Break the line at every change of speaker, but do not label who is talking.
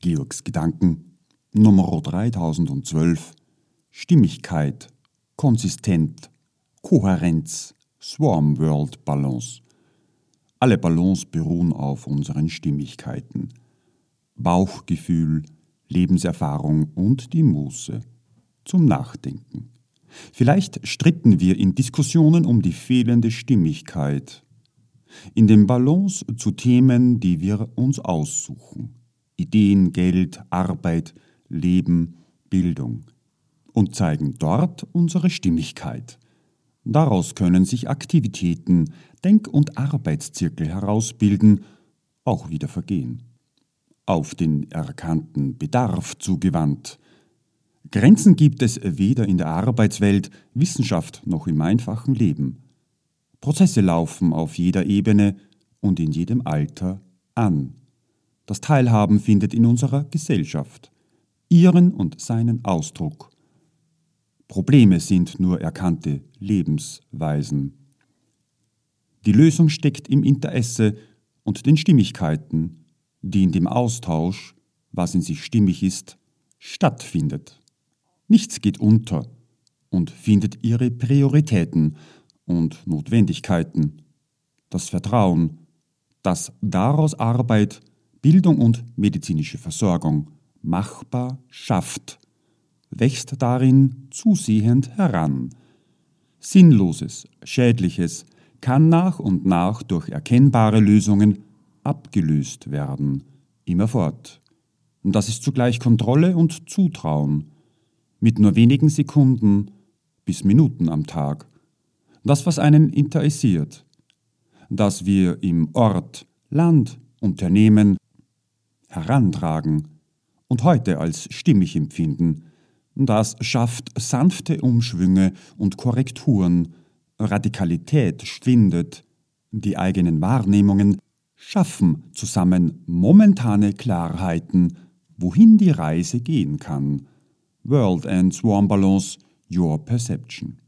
Georgs Gedanken Nummer 3012 Stimmigkeit, konsistent, Kohärenz, Swarm World Balance. Alle Ballons beruhen auf unseren Stimmigkeiten. Bauchgefühl, Lebenserfahrung und die Muße. Zum Nachdenken. Vielleicht stritten wir in Diskussionen um die fehlende Stimmigkeit. In den Ballons zu Themen, die wir uns aussuchen. Ideen, Geld, Arbeit, Leben, Bildung. Und zeigen dort unsere Stimmigkeit. Daraus können sich Aktivitäten, Denk- und Arbeitszirkel herausbilden, auch wieder vergehen. Auf den erkannten Bedarf zugewandt. Grenzen gibt es weder in der Arbeitswelt, Wissenschaft noch im einfachen Leben. Prozesse laufen auf jeder Ebene und in jedem Alter an. Das Teilhaben findet in unserer Gesellschaft ihren und seinen Ausdruck. Probleme sind nur erkannte Lebensweisen. Die Lösung steckt im Interesse und den Stimmigkeiten, die in dem Austausch, was in sich stimmig ist, stattfindet. Nichts geht unter und findet ihre Prioritäten und Notwendigkeiten. Das Vertrauen, das daraus Arbeit, Bildung und medizinische Versorgung machbar schafft, wächst darin zusehend heran. Sinnloses, Schädliches kann nach und nach durch erkennbare Lösungen abgelöst werden, immerfort. Und das ist zugleich Kontrolle und Zutrauen, mit nur wenigen Sekunden bis Minuten am Tag. Das, was einen interessiert, das wir im Ort, Land, Unternehmen herantragen und heute als stimmig empfinden, das schafft sanfte Umschwünge und Korrekturen, Radikalität schwindet, die eigenen Wahrnehmungen schaffen zusammen momentane Klarheiten, wohin die Reise gehen kann. World and Swarm Balance, Your Perception.